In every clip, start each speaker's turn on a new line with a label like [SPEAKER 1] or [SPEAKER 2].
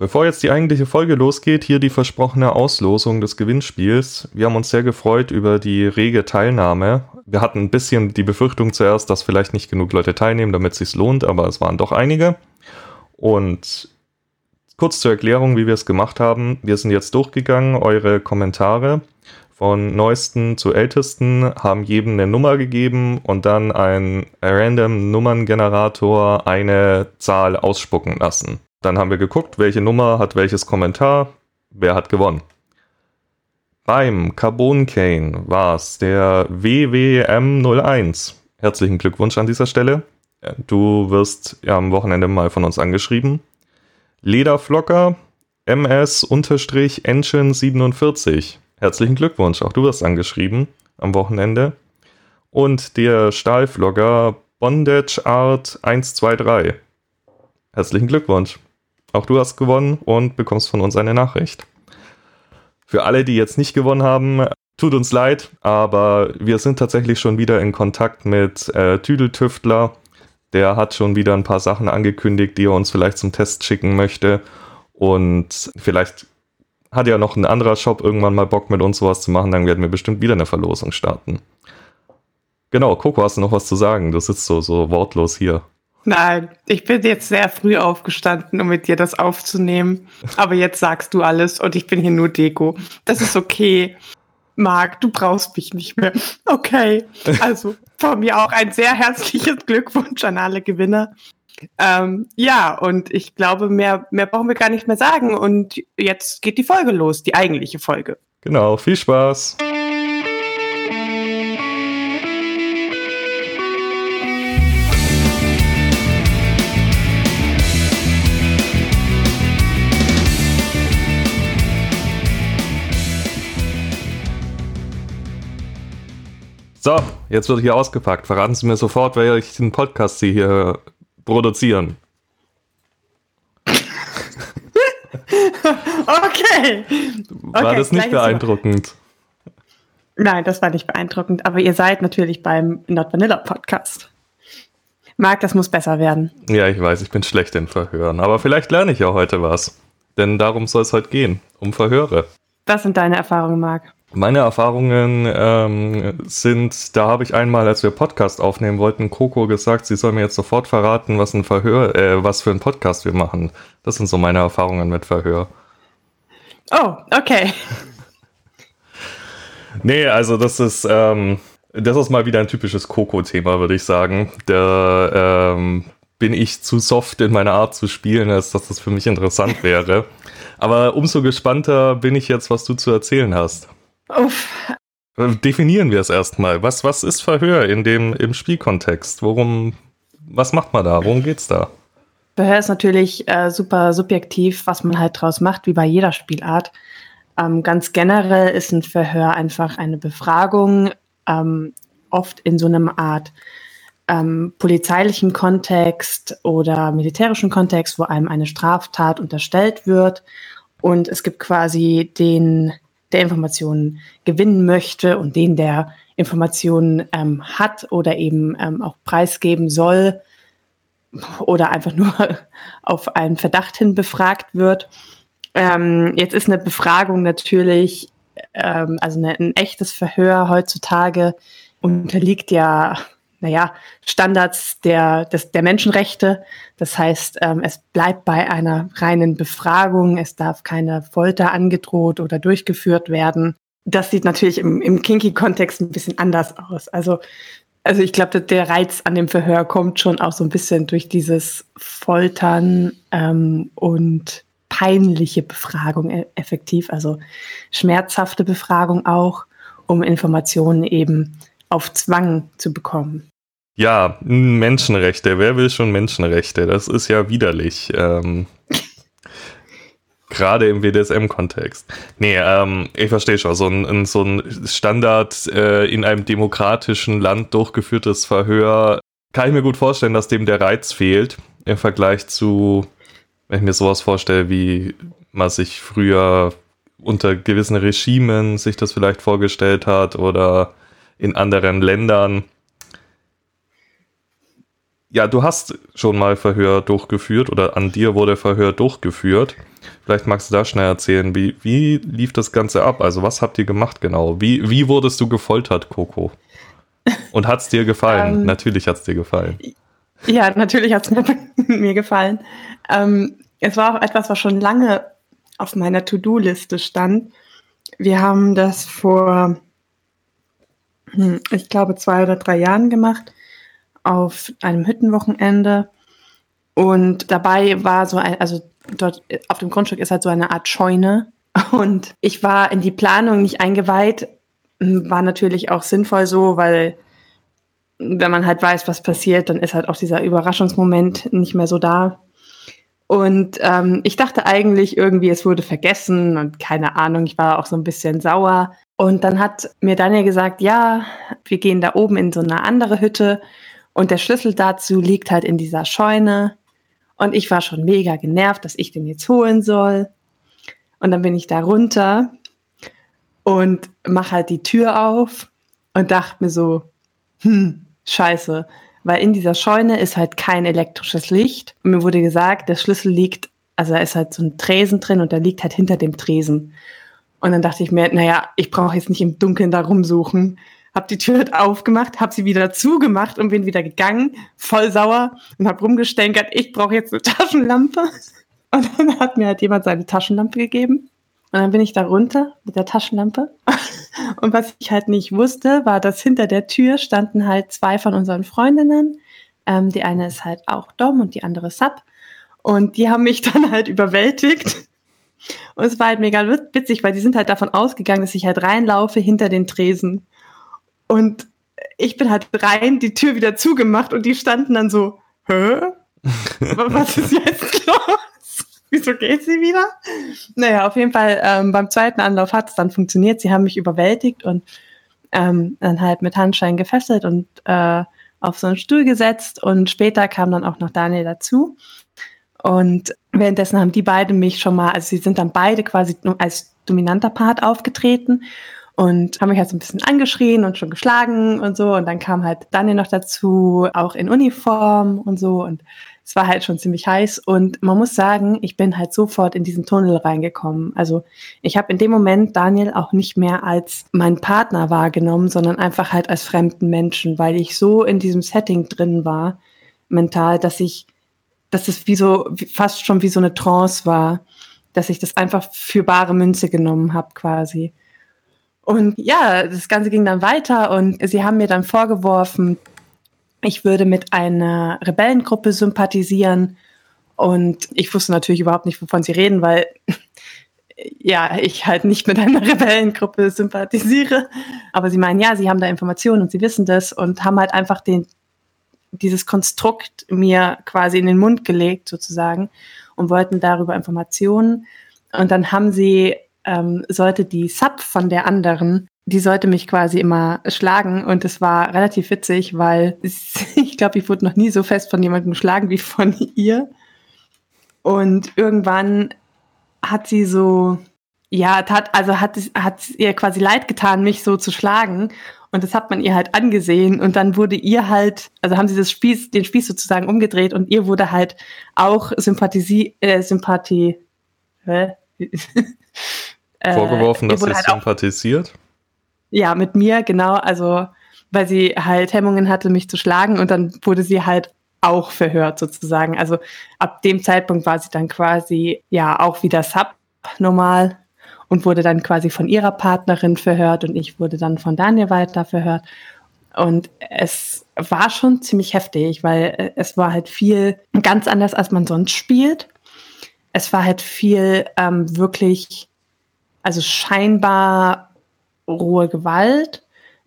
[SPEAKER 1] Bevor jetzt die eigentliche Folge losgeht, hier die versprochene Auslosung des Gewinnspiels. Wir haben uns sehr gefreut über die rege Teilnahme. Wir hatten ein bisschen die Befürchtung zuerst, dass vielleicht nicht genug Leute teilnehmen, damit es sich lohnt, aber es waren doch einige. Und kurz zur Erklärung, wie wir es gemacht haben. Wir sind jetzt durchgegangen, eure Kommentare von neuesten zu ältesten haben jedem eine Nummer gegeben und dann ein random Nummerngenerator eine Zahl ausspucken lassen. Dann haben wir geguckt, welche Nummer hat welches Kommentar, wer hat gewonnen. Beim Carbon Cane war es der WWM01. Herzlichen Glückwunsch an dieser Stelle. Du wirst am Wochenende mal von uns angeschrieben. Lederflocker MS-Engine47. Herzlichen Glückwunsch, auch du wirst angeschrieben am Wochenende. Und der Stahlflogger Bondage Art 123. Herzlichen Glückwunsch. Auch du hast gewonnen und bekommst von uns eine Nachricht. Für alle, die jetzt nicht gewonnen haben, tut uns leid, aber wir sind tatsächlich schon wieder in Kontakt mit äh, Tüdeltüftler. Der hat schon wieder ein paar Sachen angekündigt, die er uns vielleicht zum Test schicken möchte. Und vielleicht hat ja noch ein anderer Shop irgendwann mal Bock mit uns sowas zu machen, dann werden wir bestimmt wieder eine Verlosung starten. Genau, Coco, hast du noch was zu sagen? Du sitzt so, so wortlos hier.
[SPEAKER 2] Nein, ich bin jetzt sehr früh aufgestanden, um mit dir das aufzunehmen. Aber jetzt sagst du alles und ich bin hier nur Deko. Das ist okay. Marc, du brauchst mich nicht mehr. Okay. Also von mir auch ein sehr herzliches Glückwunsch an alle Gewinner. Ähm, ja, und ich glaube, mehr, mehr brauchen wir gar nicht mehr sagen. Und jetzt geht die Folge los, die eigentliche Folge.
[SPEAKER 1] Genau, viel Spaß. So, jetzt wird hier ausgepackt. Verraten Sie mir sofort, welchen Podcast Sie hier produzieren.
[SPEAKER 2] okay.
[SPEAKER 1] War okay, das nicht beeindruckend?
[SPEAKER 2] Nein, das war nicht beeindruckend, aber ihr seid natürlich beim Not Vanilla Podcast. Marc, das muss besser werden.
[SPEAKER 1] Ja, ich weiß, ich bin schlecht in Verhören, aber vielleicht lerne ich ja heute was. Denn darum soll es heute gehen, um Verhöre.
[SPEAKER 2] Was sind deine Erfahrungen, Marc?
[SPEAKER 1] Meine Erfahrungen ähm, sind, da habe ich einmal, als wir Podcast aufnehmen wollten, Coco gesagt, sie soll mir jetzt sofort verraten, was ein Verhör, äh, was für ein Podcast wir machen. Das sind so meine Erfahrungen mit Verhör.
[SPEAKER 2] Oh, okay.
[SPEAKER 1] nee, also das ist, ähm, das ist mal wieder ein typisches Coco-Thema, würde ich sagen. Da ähm, bin ich zu soft in meiner Art zu spielen, als dass das für mich interessant wäre. Aber umso gespannter bin ich jetzt, was du zu erzählen hast. Uff. Definieren wir es erstmal. Was, was ist Verhör in dem, im Spielkontext? Worum, was macht man da? Worum geht's da?
[SPEAKER 2] Verhör ist natürlich äh, super subjektiv, was man halt draus macht, wie bei jeder Spielart. Ähm, ganz generell ist ein Verhör einfach eine Befragung, ähm, oft in so einem Art ähm, polizeilichen Kontext oder militärischen Kontext, wo einem eine Straftat unterstellt wird. Und es gibt quasi den der Informationen gewinnen möchte und den, der Informationen ähm, hat oder eben ähm, auch preisgeben soll oder einfach nur auf einen Verdacht hin befragt wird. Ähm, jetzt ist eine Befragung natürlich, ähm, also eine, ein echtes Verhör heutzutage unterliegt ja naja, Standards der, des, der Menschenrechte. Das heißt, ähm, es bleibt bei einer reinen Befragung. Es darf keine Folter angedroht oder durchgeführt werden. Das sieht natürlich im, im Kinky-Kontext ein bisschen anders aus. Also, also ich glaube, der Reiz an dem Verhör kommt schon auch so ein bisschen durch dieses Foltern ähm, und peinliche Befragung e-, effektiv, also schmerzhafte Befragung auch, um Informationen eben auf Zwang zu bekommen.
[SPEAKER 1] Ja, Menschenrechte. Wer will schon Menschenrechte? Das ist ja widerlich. Ähm, Gerade im BDSM-Kontext. Nee, ähm, ich verstehe schon. So ein, so ein Standard äh, in einem demokratischen Land durchgeführtes Verhör kann ich mir gut vorstellen, dass dem der Reiz fehlt im Vergleich zu, wenn ich mir sowas vorstelle, wie man sich früher unter gewissen Regimen sich das vielleicht vorgestellt hat oder in anderen Ländern ja, du hast schon mal Verhör durchgeführt oder an dir wurde Verhör durchgeführt. Vielleicht magst du da schnell erzählen, wie, wie lief das Ganze ab? Also was habt ihr gemacht genau? Wie, wie wurdest du gefoltert, Coco? Und hat es dir gefallen? ähm, natürlich hat es dir gefallen.
[SPEAKER 2] Ja, natürlich hat es mir, mir, gefallen. Ähm, es war auch etwas, was schon lange auf meiner To-Do-Liste stand. Wir haben das vor, hm, ich glaube, zwei oder drei Jahren gemacht auf einem Hüttenwochenende. Und dabei war so ein, also dort auf dem Grundstück ist halt so eine Art Scheune. Und ich war in die Planung nicht eingeweiht. War natürlich auch sinnvoll so, weil wenn man halt weiß, was passiert, dann ist halt auch dieser Überraschungsmoment nicht mehr so da. Und ähm, ich dachte eigentlich irgendwie, es wurde vergessen und keine Ahnung, ich war auch so ein bisschen sauer. Und dann hat mir Daniel gesagt, ja, wir gehen da oben in so eine andere Hütte und der Schlüssel dazu liegt halt in dieser Scheune. Und ich war schon mega genervt, dass ich den jetzt holen soll. Und dann bin ich da runter und mache halt die Tür auf und dachte mir so, hm, scheiße. Weil in dieser Scheune ist halt kein elektrisches Licht. Und mir wurde gesagt, der Schlüssel liegt, also da ist halt so ein Tresen drin und der liegt halt hinter dem Tresen. Und dann dachte ich mir, naja, ich brauche jetzt nicht im Dunkeln da rumsuchen habe die Tür aufgemacht, habe sie wieder zugemacht und bin wieder gegangen, voll sauer und habe rumgestänkert, ich brauche jetzt eine Taschenlampe. Und dann hat mir halt jemand seine Taschenlampe gegeben. Und dann bin ich da runter mit der Taschenlampe. Und was ich halt nicht wusste, war, dass hinter der Tür standen halt zwei von unseren Freundinnen. Ähm, die eine ist halt auch Dom und die andere Sub. Und die haben mich dann halt überwältigt. Und es war halt mega witzig, weil die sind halt davon ausgegangen, dass ich halt reinlaufe hinter den Tresen. Und ich bin halt rein, die Tür wieder zugemacht und die standen dann so, hä? Was ist jetzt los? Wieso geht sie wieder? Naja, auf jeden Fall ähm, beim zweiten Anlauf hat es dann funktioniert. Sie haben mich überwältigt und ähm, dann halt mit Handschein gefesselt und äh, auf so einen Stuhl gesetzt. Und später kam dann auch noch Daniel dazu. Und währenddessen haben die beiden mich schon mal, also sie sind dann beide quasi als dominanter Part aufgetreten und haben mich halt so ein bisschen angeschrien und schon geschlagen und so. Und dann kam halt Daniel noch dazu, auch in Uniform und so. Und es war halt schon ziemlich heiß. Und man muss sagen, ich bin halt sofort in diesen Tunnel reingekommen. Also ich habe in dem Moment Daniel auch nicht mehr als meinen Partner wahrgenommen, sondern einfach halt als fremden Menschen, weil ich so in diesem Setting drin war, mental, dass ich, dass es wie so, fast schon wie so eine Trance war, dass ich das einfach für bare Münze genommen habe quasi. Und ja, das Ganze ging dann weiter und sie haben mir dann vorgeworfen, ich würde mit einer Rebellengruppe sympathisieren. Und ich wusste natürlich überhaupt nicht, wovon sie reden, weil ja, ich halt nicht mit einer Rebellengruppe sympathisiere. Aber sie meinen, ja, sie haben da Informationen und sie wissen das und haben halt einfach den, dieses Konstrukt mir quasi in den Mund gelegt, sozusagen, und wollten darüber Informationen. Und dann haben sie ähm, sollte die Sub von der anderen, die sollte mich quasi immer schlagen und es war relativ witzig, weil ich glaube, ich wurde noch nie so fest von jemandem geschlagen wie von ihr. Und irgendwann hat sie so, ja, tat, also hat, hat ihr quasi leid getan, mich so zu schlagen. Und das hat man ihr halt angesehen. Und dann wurde ihr halt, also haben sie das Spieß, den Spieß sozusagen umgedreht und ihr wurde halt auch Sympathie, äh, Sympathie, hä?
[SPEAKER 1] Äh, Vorgeworfen, dass sie halt sympathisiert?
[SPEAKER 2] ja, mit mir, genau. Also, weil sie halt Hemmungen hatte, mich zu schlagen und dann wurde sie halt auch verhört sozusagen. Also ab dem Zeitpunkt war sie dann quasi ja auch wieder Sub normal und wurde dann quasi von ihrer Partnerin verhört und ich wurde dann von Daniel weiter verhört. Und es war schon ziemlich heftig, weil äh, es war halt viel ganz anders, als man sonst spielt. Es war halt viel ähm, wirklich also scheinbar rohe Gewalt.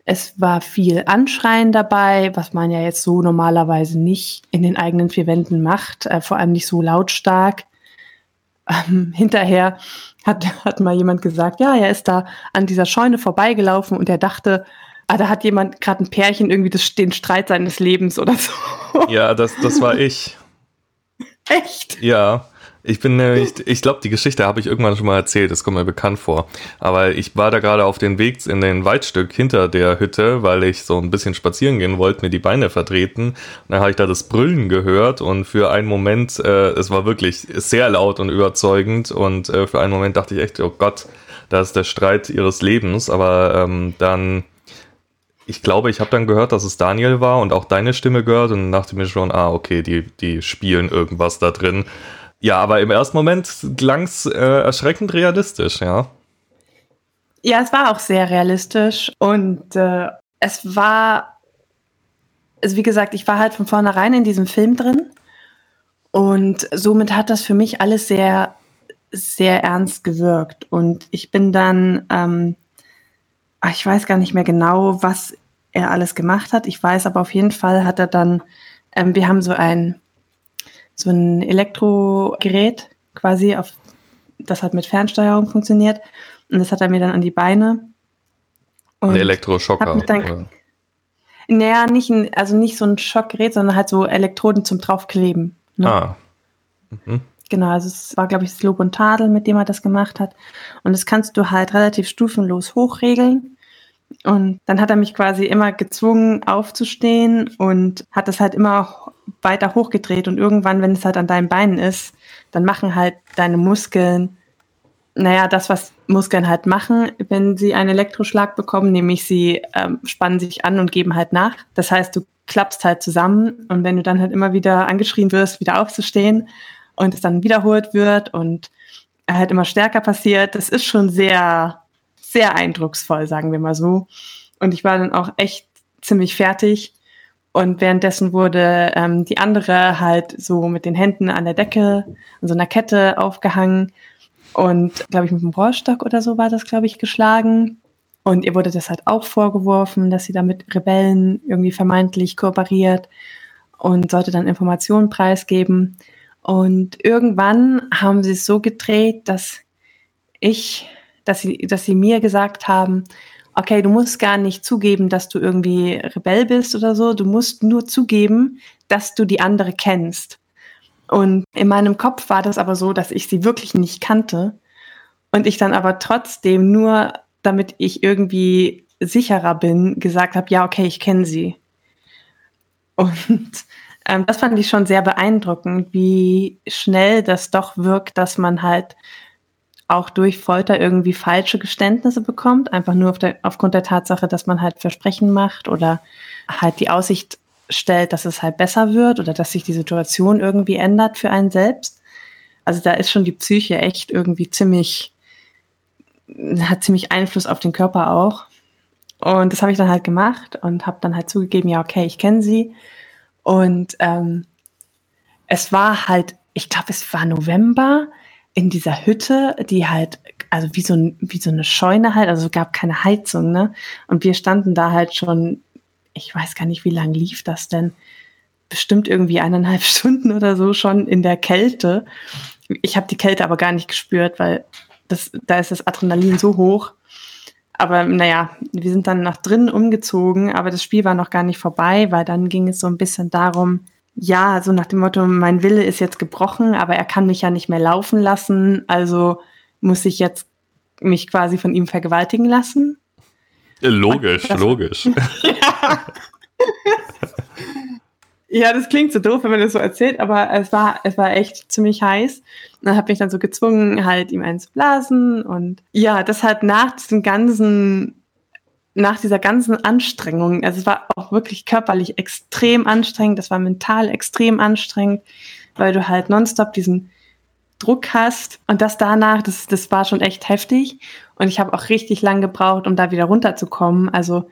[SPEAKER 2] Es war viel Anschreien dabei, was man ja jetzt so normalerweise nicht in den eigenen vier Wänden macht, äh, vor allem nicht so lautstark. Ähm, hinterher hat, hat mal jemand gesagt, ja, er ist da an dieser Scheune vorbeigelaufen und er dachte, ah, da hat jemand gerade ein Pärchen irgendwie das, den Streit seines Lebens oder so.
[SPEAKER 1] Ja, das, das war ich.
[SPEAKER 2] Echt?
[SPEAKER 1] Ja, Ich bin nämlich, ich glaube, die Geschichte habe ich irgendwann schon mal erzählt, das kommt mir bekannt vor. Aber ich war da gerade auf dem Weg in den Waldstück hinter der Hütte, weil ich so ein bisschen spazieren gehen wollte, mir die Beine vertreten. Und dann habe ich da das Brüllen gehört und für einen Moment, äh, es war wirklich sehr laut und überzeugend und äh, für einen Moment dachte ich echt, oh Gott, das ist der Streit ihres Lebens. Aber ähm, dann ich glaube, ich habe dann gehört, dass es Daniel war und auch deine Stimme gehört und dachte mir schon, ah, okay, die, die spielen irgendwas da drin. Ja, aber im ersten Moment klang es äh, erschreckend realistisch, ja.
[SPEAKER 2] Ja, es war auch sehr realistisch und äh, es war, also wie gesagt, ich war halt von vornherein in diesem Film drin und somit hat das für mich alles sehr, sehr ernst gewirkt und ich bin dann ähm, Ah, ich weiß gar nicht mehr genau, was er alles gemacht hat. Ich weiß aber auf jeden Fall hat er dann, ähm, wir haben so ein, so ein Elektrogerät quasi, auf, das hat mit Fernsteuerung funktioniert. Und das hat er mir dann an die Beine.
[SPEAKER 1] Und ein Elektroschocker.
[SPEAKER 2] Dann, naja, nicht ein, also nicht so ein Schockgerät, sondern halt so Elektroden zum draufkleben. Ne? Ah. Mhm. Genau, also es war, glaube ich, das Lob und Tadel, mit dem er das gemacht hat. Und das kannst du halt relativ stufenlos hochregeln. Und dann hat er mich quasi immer gezwungen, aufzustehen und hat das halt immer weiter hochgedreht. Und irgendwann, wenn es halt an deinen Beinen ist, dann machen halt deine Muskeln, naja, das, was Muskeln halt machen, wenn sie einen Elektroschlag bekommen, nämlich sie ähm, spannen sich an und geben halt nach. Das heißt, du klappst halt zusammen und wenn du dann halt immer wieder angeschrien wirst, wieder aufzustehen und es dann wiederholt wird und halt immer stärker passiert, das ist schon sehr sehr eindrucksvoll, sagen wir mal so. Und ich war dann auch echt ziemlich fertig. Und währenddessen wurde ähm, die andere halt so mit den Händen an der Decke, an so einer Kette aufgehangen und, glaube ich, mit einem Rohrstock oder so war das, glaube ich, geschlagen. Und ihr wurde das halt auch vorgeworfen, dass sie da mit Rebellen irgendwie vermeintlich kooperiert und sollte dann Informationen preisgeben. Und irgendwann haben sie es so gedreht, dass ich dass sie, dass sie mir gesagt haben, okay, du musst gar nicht zugeben, dass du irgendwie Rebell bist oder so, du musst nur zugeben, dass du die andere kennst. Und in meinem Kopf war das aber so, dass ich sie wirklich nicht kannte und ich dann aber trotzdem nur, damit ich irgendwie sicherer bin, gesagt habe, ja, okay, ich kenne sie. Und ähm, das fand ich schon sehr beeindruckend, wie schnell das doch wirkt, dass man halt auch durch Folter irgendwie falsche Geständnisse bekommt, einfach nur auf der, aufgrund der Tatsache, dass man halt Versprechen macht oder halt die Aussicht stellt, dass es halt besser wird oder dass sich die Situation irgendwie ändert für einen selbst. Also da ist schon die Psyche echt irgendwie ziemlich, hat ziemlich Einfluss auf den Körper auch. Und das habe ich dann halt gemacht und habe dann halt zugegeben, ja, okay, ich kenne sie. Und ähm, es war halt, ich glaube, es war November in dieser Hütte, die halt, also wie so, wie so eine Scheune halt, also gab keine Heizung, ne? Und wir standen da halt schon, ich weiß gar nicht, wie lang lief das denn? Bestimmt irgendwie eineinhalb Stunden oder so schon in der Kälte. Ich habe die Kälte aber gar nicht gespürt, weil das, da ist das Adrenalin so hoch. Aber naja, wir sind dann nach drinnen umgezogen, aber das Spiel war noch gar nicht vorbei, weil dann ging es so ein bisschen darum, ja, so nach dem Motto, mein Wille ist jetzt gebrochen, aber er kann mich ja nicht mehr laufen lassen, also muss ich jetzt mich quasi von ihm vergewaltigen lassen.
[SPEAKER 1] Logisch, das, logisch.
[SPEAKER 2] ja. ja, das klingt so doof, wenn man das so erzählt, aber es war, es war echt ziemlich heiß. Und dann hat mich dann so gezwungen, halt ihm einen zu blasen. Und ja, das hat nach diesem ganzen nach dieser ganzen Anstrengung, also es war auch wirklich körperlich extrem anstrengend, das war mental extrem anstrengend, weil du halt nonstop diesen Druck hast. Und das danach, das, das war schon echt heftig. Und ich habe auch richtig lang gebraucht, um da wieder runterzukommen. Also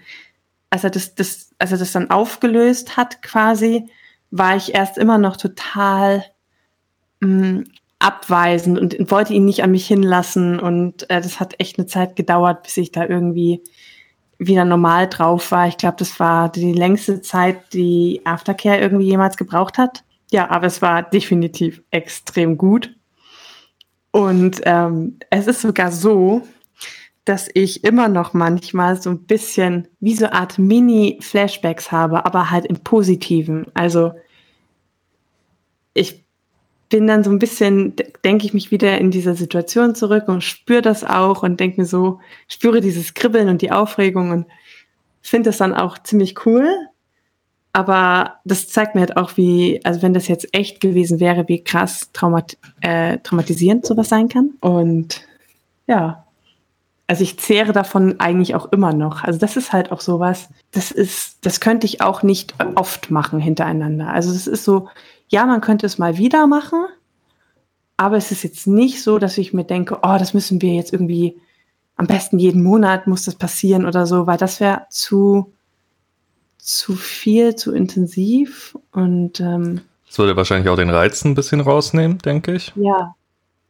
[SPEAKER 2] als er das, das, als er das dann aufgelöst hat quasi, war ich erst immer noch total mh, mm, abweisend und wollte ihn nicht an mich hinlassen. Und äh, das hat echt eine Zeit gedauert, bis ich da irgendwie wieder normal drauf war. Ich glaube, das war die längste Zeit, die Aftercare irgendwie jemals gebraucht hat. Ja, aber es war definitiv extrem gut. Und ähm, es ist sogar so, dass ich immer noch manchmal so ein bisschen wie so eine Art Mini-Flashbacks habe, aber halt im Positiven. Also ich bin dann so ein bisschen, denke ich mich wieder in dieser Situation zurück und spüre das auch und denke mir so, spüre dieses Kribbeln und die Aufregung und finde das dann auch ziemlich cool. Aber das zeigt mir halt auch, wie, also wenn das jetzt echt gewesen wäre, wie krass traumat äh, traumatisierend sowas sein kann. Und ja, also ich zehre davon eigentlich auch immer noch. Also das ist halt auch sowas, das ist, das könnte ich auch nicht oft machen hintereinander. Also das ist so, ja, man könnte es mal wieder machen, aber es ist jetzt nicht so, dass ich mir denke, oh, das müssen wir jetzt irgendwie, am besten jeden Monat muss das passieren oder so, weil das wäre zu, zu viel, zu intensiv und ähm,
[SPEAKER 1] das würde wahrscheinlich auch den Reiz ein bisschen rausnehmen, denke ich.
[SPEAKER 2] Ja,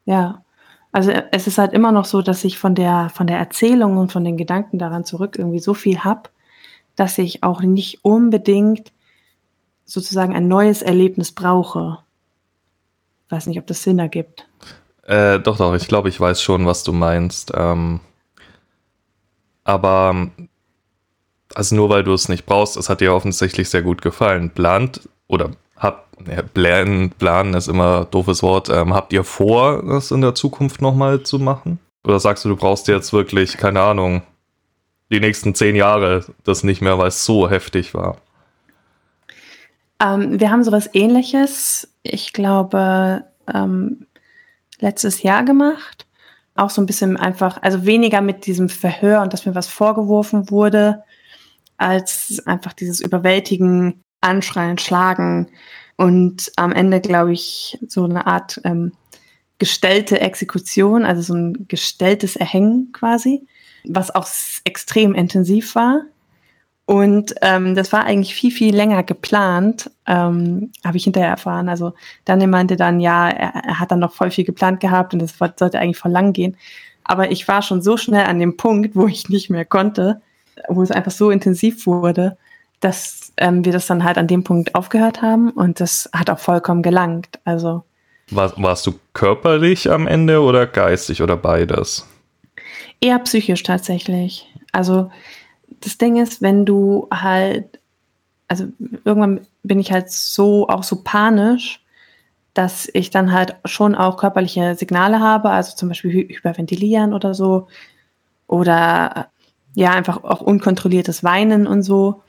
[SPEAKER 2] ja. Also es ist halt immer noch so, dass ich von der von der Erzählung und von den Gedanken daran zurück irgendwie so viel hab, dass ich auch nicht unbedingt sozusagen ein neues Erlebnis brauche. Weiß nicht, ob das Sinn ergibt.
[SPEAKER 1] Äh, doch, doch, ich glaube, ich weiß schon, was du meinst. Ähm, aber also nur weil du es nicht brauchst, es hat dir offensichtlich sehr gut gefallen. Plant oder habt, ja, planen, planen ist immer ein doofes Wort. Ähm, habt ihr vor, das in der Zukunft nochmal zu machen? Oder sagst du, du brauchst jetzt wirklich, keine Ahnung, die nächsten zehn Jahre das nicht mehr, weil es so heftig war?
[SPEAKER 2] Ähm, wir haben sowas ähnliches, ich glaube, ähm, letztes Jahr gemacht. Auch so ein bisschen einfach, also weniger mit diesem Verhör und dass mir was vorgeworfen wurde, als einfach dieses Überwältigen, Anschreien, Schlagen und am Ende, glaube ich, so eine Art ähm, gestellte Exekution, also so ein gestelltes Erhängen quasi, was auch extrem intensiv war. Und ähm, das war eigentlich viel, viel länger geplant, ähm, habe ich hinterher erfahren. Also Daniel meinte dann, ja, er, er, hat dann noch voll viel geplant gehabt und das sollte eigentlich voll lang gehen. Aber ich war schon so schnell an dem Punkt, wo ich nicht mehr konnte, wo es einfach so intensiv wurde, dass ähm, wir das dann halt an dem Punkt aufgehört haben und das hat auch vollkommen gelangt. Also
[SPEAKER 1] War, warst du körperlich am Ende oder geistig oder beides?
[SPEAKER 2] Eher psychisch tatsächlich. Also das Ding ist, wenn du halt, also irgendwann bin ich halt so, auch so panisch, dass ich dann halt schon auch körperliche Signale habe, also zum Beispiel hyperventilieren oder so. Oder ja, einfach auch unkontrolliertes Weinen und so.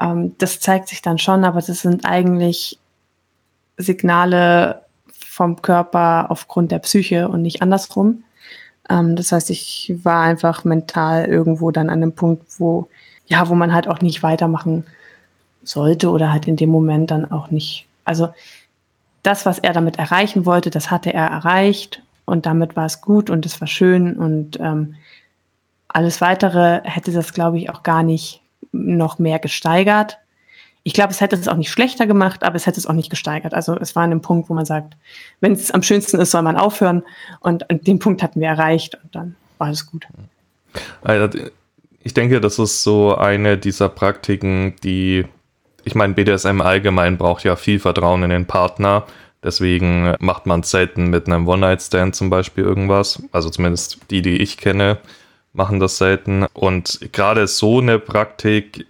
[SPEAKER 2] Ähm, das zeigt sich dann schon, aber das sind eigentlich Signale vom Körper aufgrund der Psyche und nicht andersrum. Ähm, das heißt, ich war einfach mental irgendwo dann an einem Punkt, wo, ja, wo man halt auch nicht weitermachen sollte oder halt in dem Moment dann auch nicht. Also das, was er damit erreichen wollte, das hatte er erreicht und damit war es gut und es war schön und ähm, alles weitere hätte das, glaube ich, auch gar nicht noch mehr gesteigert. Ich glaube, es hätte es auch nicht schlechter gemacht, aber es hätte es auch nicht gesteigert. Also es war an einem Punkt, wo man sagt, wenn es am schönsten ist, soll man aufhören. Und an dem Punkt hatten wir erreicht und dann war alles gut.
[SPEAKER 1] Ich denke, das ist so eine dieser Praktiken, die, ich meine, BDSM allgemein braucht ja viel Vertrauen in den Partner. Deswegen macht man selten mit einem One-Night-Stand zum Beispiel irgendwas. Also zumindest die, die ich kenne, machen das selten. Und gerade so eine Praktik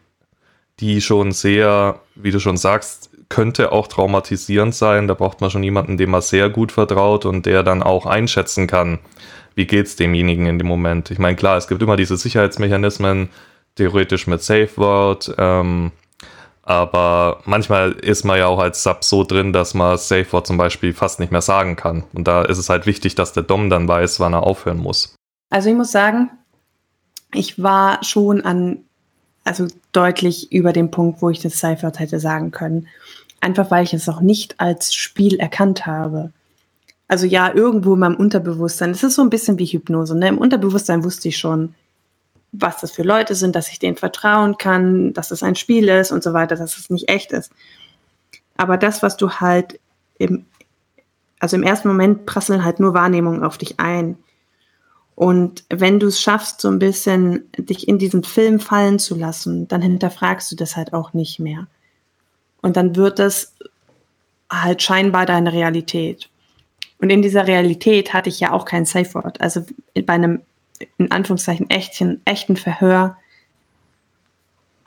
[SPEAKER 1] die schon sehr, wie du schon sagst, könnte auch traumatisierend sein. Da braucht man schon jemanden, dem man sehr gut vertraut und der dann auch einschätzen kann, wie geht es demjenigen in dem Moment. Ich meine, klar, es gibt immer diese Sicherheitsmechanismen, theoretisch mit Safe Word, ähm, aber manchmal ist man ja auch als Sub so drin, dass man Safe Word zum Beispiel fast nicht mehr sagen kann. Und da ist es halt wichtig, dass der Dom dann weiß, wann er aufhören muss.
[SPEAKER 2] Also ich muss sagen, ich war schon an also deutlich über dem Punkt, wo ich das Seifert hätte sagen können. Einfach weil ich es auch nicht als Spiel erkannt habe. Also ja, irgendwo in meinem Unterbewusstsein, es ist so ein bisschen wie Hypnose. Ne? Im Unterbewusstsein wusste ich schon, was das für Leute sind, dass ich denen vertrauen kann, dass es ein Spiel ist und so weiter, dass es nicht echt ist. Aber das, was du halt im, also im ersten Moment prasseln halt nur Wahrnehmungen auf dich ein. Und wenn du es schaffst, so ein bisschen dich in diesen Film fallen zu lassen, dann hinterfragst du das halt auch nicht mehr. Und dann wird das halt scheinbar deine Realität. Und in dieser Realität hatte ich ja auch kein Safe Word. Also bei einem, in Anführungszeichen, echten, echten Verhör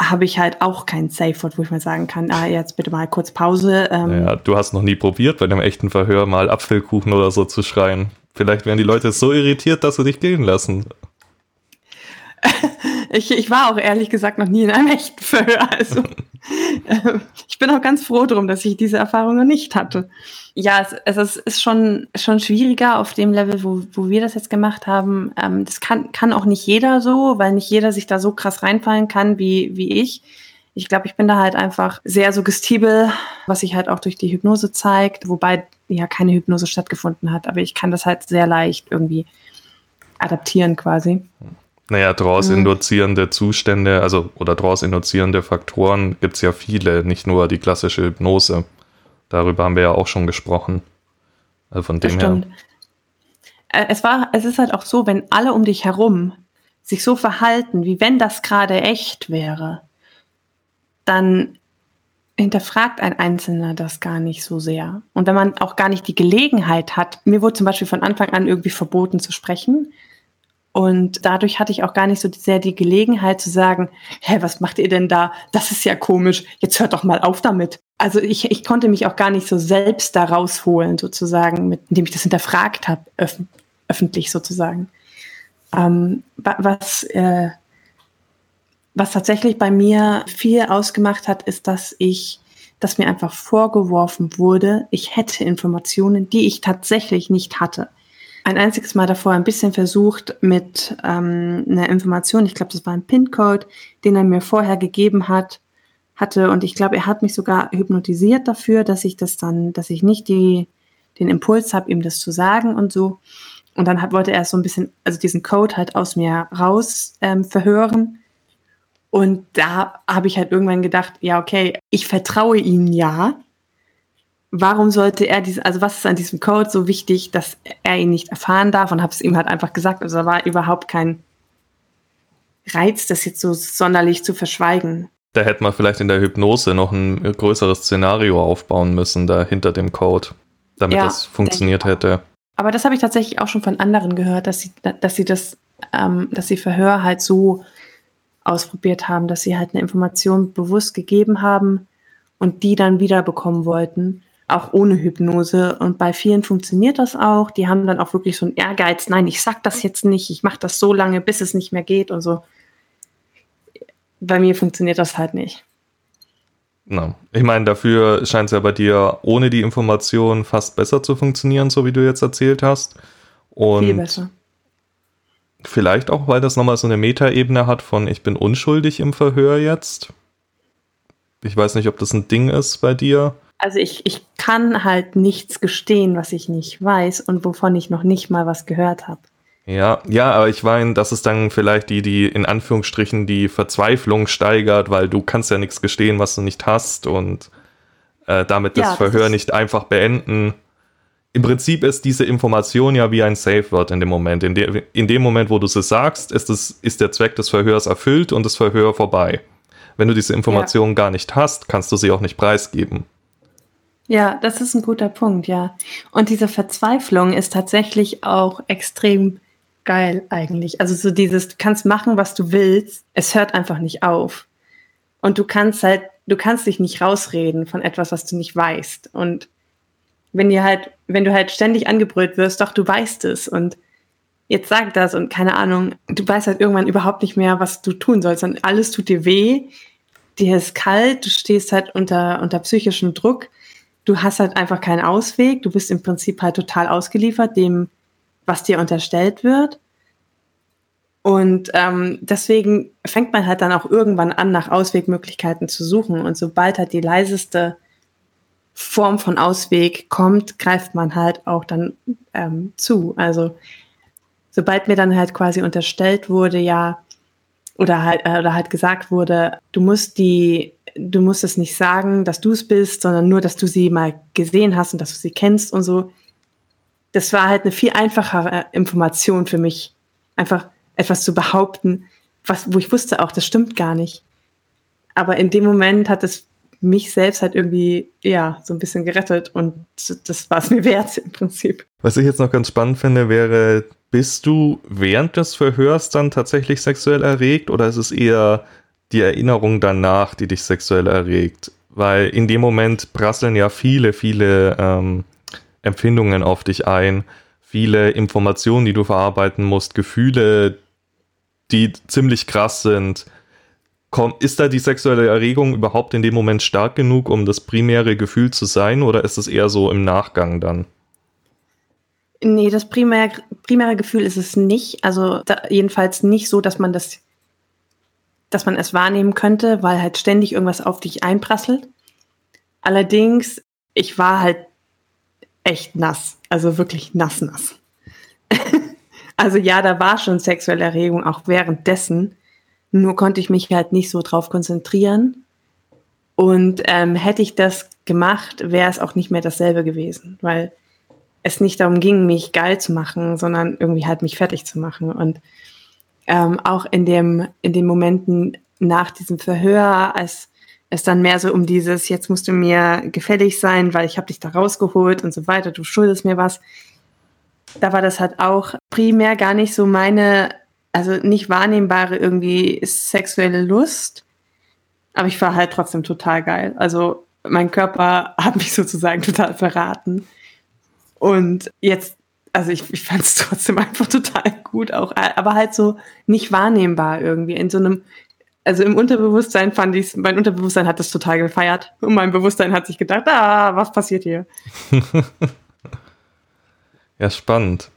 [SPEAKER 2] habe ich halt auch kein Safe-Wort, wo ich mal sagen kann, ah, jetzt bitte mal kurz Pause.
[SPEAKER 1] Ähm. Ja, du hast noch nie probiert, bei einem echten Verhör mal Apfelkuchen oder so zu schreien. Vielleicht werden die Leute so irritiert, dass sie dich gehen lassen.
[SPEAKER 2] ich, ich war auch ehrlich gesagt noch nie in einem echten Verhör. Also ich bin auch ganz froh drum, dass ich diese Erfahrung noch nicht hatte. Ja, es, es ist schon, schon schwieriger auf dem Level, wo, wo wir das jetzt gemacht haben. Ähm, das kann, kann auch nicht jeder so, weil nicht jeder sich da so krass reinfallen kann wie, wie ich. Ich glaube, ich bin da halt einfach sehr suggestibel, was sich halt auch durch die Hypnose zeigt, wobei ja keine Hypnose stattgefunden hat. Aber ich kann das halt sehr leicht irgendwie adaptieren quasi.
[SPEAKER 1] Naja, daraus mhm. induzierende Zustände, also oder daraus induzierende Faktoren gibt es ja viele, nicht nur die klassische Hypnose. Darüber haben wir ja auch schon gesprochen.
[SPEAKER 2] Also von dem her. Es war, es ist halt auch so, wenn alle um dich herum sich so verhalten, wie wenn das gerade echt wäre, dann hinterfragt ein Einzelner das gar nicht so sehr. Und wenn man auch gar nicht die Gelegenheit hat, mir wurde zum Beispiel von Anfang an irgendwie verboten zu sprechen, und dadurch hatte ich auch gar nicht so sehr die Gelegenheit zu sagen, hä, was macht ihr denn da? Das ist ja komisch. Jetzt hört doch mal auf damit. Also ich, ich konnte mich auch gar nicht so selbst da rausholen, sozusagen, mit, indem ich das hinterfragt habe, öf öffentlich sozusagen. Ähm, was, äh, was tatsächlich bei mir viel ausgemacht hat, ist, dass ich, dass mir einfach vorgeworfen wurde, ich hätte Informationen, die ich tatsächlich nicht hatte ein einziges Mal davor ein bisschen versucht mit ähm, einer Information, ich glaube, das war ein PIN-Code, den er mir vorher gegeben hat, hatte und ich glaube, er hat mich sogar hypnotisiert dafür, dass ich das dann, dass ich nicht die, den Impuls habe, ihm das zu sagen und so. Und dann hat, wollte er so ein bisschen, also diesen Code halt aus mir raus ähm, verhören. Und da habe ich halt irgendwann gedacht, ja, okay, ich vertraue ihm ja, warum sollte er diese, also was ist an diesem Code so wichtig, dass er ihn nicht erfahren darf und habe es ihm halt einfach gesagt. Also da war überhaupt kein Reiz, das jetzt so sonderlich zu verschweigen.
[SPEAKER 1] Da hätte man vielleicht in der Hypnose noch ein größeres Szenario aufbauen müssen, da hinter dem Code, damit ja, das funktioniert hätte.
[SPEAKER 2] Aber das habe ich tatsächlich auch schon von anderen gehört, dass sie, dass sie das, ähm, dass sie Verhör halt so ausprobiert haben, dass sie halt eine Information bewusst gegeben haben und die dann wiederbekommen wollten auch ohne Hypnose. Und bei vielen funktioniert das auch. Die haben dann auch wirklich so einen Ehrgeiz, nein, ich sag das jetzt nicht, ich mache das so lange, bis es nicht mehr geht und so. Bei mir funktioniert das halt nicht.
[SPEAKER 1] Na, ich meine, dafür scheint es ja bei dir ohne die Information fast besser zu funktionieren, so wie du jetzt erzählt hast. Und Viel besser. Vielleicht auch, weil das nochmal so eine Metaebene hat von ich bin unschuldig im Verhör jetzt. Ich weiß nicht, ob das ein Ding ist bei dir.
[SPEAKER 2] Also ich, ich kann halt nichts gestehen, was ich nicht weiß und wovon ich noch nicht mal was gehört habe.
[SPEAKER 1] Ja, ja, aber ich meine, das ist dann vielleicht die, die in Anführungsstrichen die Verzweiflung steigert, weil du kannst ja nichts gestehen, was du nicht hast und äh, damit das ja, Verhör das nicht einfach beenden. Im Prinzip ist diese Information ja wie ein Safe-Word in dem Moment. In, de in dem Moment, wo du sie sagst, ist, das, ist der Zweck des Verhörs erfüllt und das Verhör vorbei. Wenn du diese Information ja. gar nicht hast, kannst du sie auch nicht preisgeben.
[SPEAKER 2] Ja, das ist ein guter Punkt, ja. Und diese Verzweiflung ist tatsächlich auch extrem geil eigentlich. Also so dieses, du kannst machen, was du willst, es hört einfach nicht auf. Und du kannst halt, du kannst dich nicht rausreden von etwas, was du nicht weißt. Und wenn dir halt, wenn du halt ständig angebrüllt wirst, doch, du weißt es und jetzt sag das und keine Ahnung, du weißt halt irgendwann überhaupt nicht mehr, was du tun sollst und alles tut dir weh, dir ist kalt, du stehst halt unter, unter psychischem Druck du hast halt einfach keinen Ausweg. Du bist im Prinzip halt total ausgeliefert dem, was dir unterstellt wird. Und ähm, deswegen fängt man halt dann auch irgendwann an, nach Auswegmöglichkeiten zu suchen. Und sobald halt die leiseste Form von Ausweg kommt, greift man halt auch dann ähm, zu. Also sobald mir dann halt quasi unterstellt wurde, ja, oder halt, äh, oder halt gesagt wurde, du musst die du musst es nicht sagen, dass du es bist, sondern nur, dass du sie mal gesehen hast und dass du sie kennst und so. Das war halt eine viel einfachere Information für mich, einfach etwas zu behaupten, was, wo ich wusste auch, das stimmt gar nicht. Aber in dem Moment hat es mich selbst halt irgendwie, ja, so ein bisschen gerettet und das war es mir wert im Prinzip.
[SPEAKER 1] Was ich jetzt noch ganz spannend finde, wäre, bist du während des Verhörs dann tatsächlich sexuell erregt oder ist es eher die Erinnerung danach, die dich sexuell erregt. Weil in dem Moment prasseln ja viele, viele ähm, Empfindungen auf dich ein, viele Informationen, die du verarbeiten musst, Gefühle, die ziemlich krass sind. Komm, ist da die sexuelle Erregung überhaupt in dem Moment stark genug, um das primäre Gefühl zu sein, oder ist es eher so im Nachgang dann?
[SPEAKER 2] Nee, das primär, primäre Gefühl ist es nicht. Also da, jedenfalls nicht so, dass man das, dass man es wahrnehmen könnte, weil halt ständig irgendwas auf dich einprasselt. Allerdings, ich war halt echt nass. Also wirklich nass, nass. also ja, da war schon sexuelle Erregung auch währenddessen. Nur konnte ich mich halt nicht so drauf konzentrieren. Und ähm, hätte ich das gemacht, wäre es auch nicht mehr dasselbe gewesen, weil es nicht darum ging, mich geil zu machen, sondern irgendwie halt mich fertig zu machen. Und ähm, auch in dem, in den Momenten nach diesem Verhör, als es dann mehr so um dieses, jetzt musst du mir gefällig sein, weil ich habe dich da rausgeholt und so weiter, du schuldest mir was. Da war das halt auch primär gar nicht so meine, also nicht wahrnehmbare irgendwie sexuelle Lust. Aber ich war halt trotzdem total geil. Also mein Körper hat mich sozusagen total verraten. Und jetzt, also ich, ich fand es trotzdem einfach total gut, auch, aber halt so nicht wahrnehmbar irgendwie. In so einem also im Unterbewusstsein fand ich mein Unterbewusstsein hat das total gefeiert. Und mein Bewusstsein hat sich gedacht, ah, was passiert hier?
[SPEAKER 1] ja, spannend.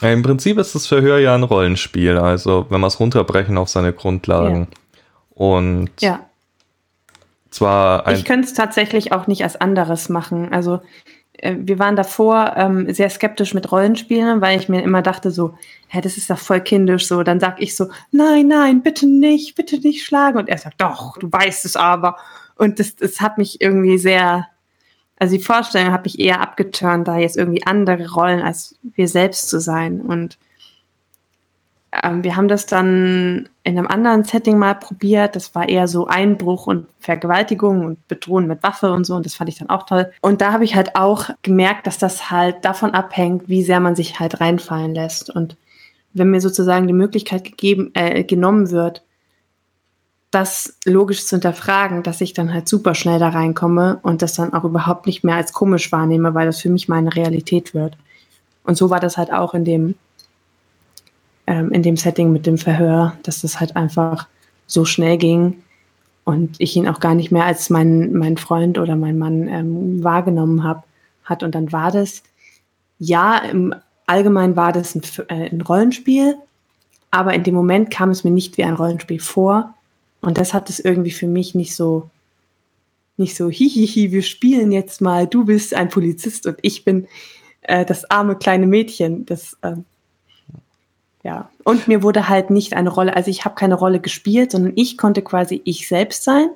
[SPEAKER 1] Ja, Im Prinzip ist das Verhör ja ein Rollenspiel, also wenn wir es runterbrechen auf seine Grundlagen. Ja. Und
[SPEAKER 2] ja. zwar Ich könnte es tatsächlich auch nicht als anderes machen. Also wir waren davor ähm, sehr skeptisch mit Rollenspielen, weil ich mir immer dachte so, hä, das ist doch voll kindisch so. Dann sag ich so, nein, nein, bitte nicht, bitte nicht schlagen. Und er sagt, doch, du weißt es aber. Und das, das hat mich irgendwie sehr, also die Vorstellung hat mich eher abgeturnt, da jetzt irgendwie andere Rollen als wir selbst zu sein. Und ähm, wir haben das dann in einem anderen Setting mal probiert. Das war eher so Einbruch und Vergewaltigung und Bedrohen mit Waffe und so. Und das fand ich dann auch toll. Und da habe ich halt auch gemerkt, dass das halt davon abhängt, wie sehr man sich halt reinfallen lässt. Und wenn mir sozusagen die Möglichkeit gegeben, äh, genommen wird, das logisch zu hinterfragen, dass ich dann halt super schnell da reinkomme und das dann auch überhaupt nicht mehr als komisch wahrnehme, weil das für mich meine Realität wird. Und so war das halt auch in dem ähm, in dem Setting mit dem Verhör, dass das halt einfach so schnell ging und ich ihn auch gar nicht mehr als mein, mein Freund oder mein Mann ähm, wahrgenommen habe, hat. Und dann war das, ja, im Allgemeinen war das ein, äh, ein Rollenspiel, aber in dem Moment kam es mir nicht wie ein Rollenspiel vor. Und das hat es irgendwie für mich nicht so, nicht so, hihihi, wir spielen jetzt mal, du bist ein Polizist und ich bin äh, das arme kleine Mädchen. Das äh, ja, und mir wurde halt nicht eine Rolle, also ich habe keine Rolle gespielt, sondern ich konnte quasi ich selbst sein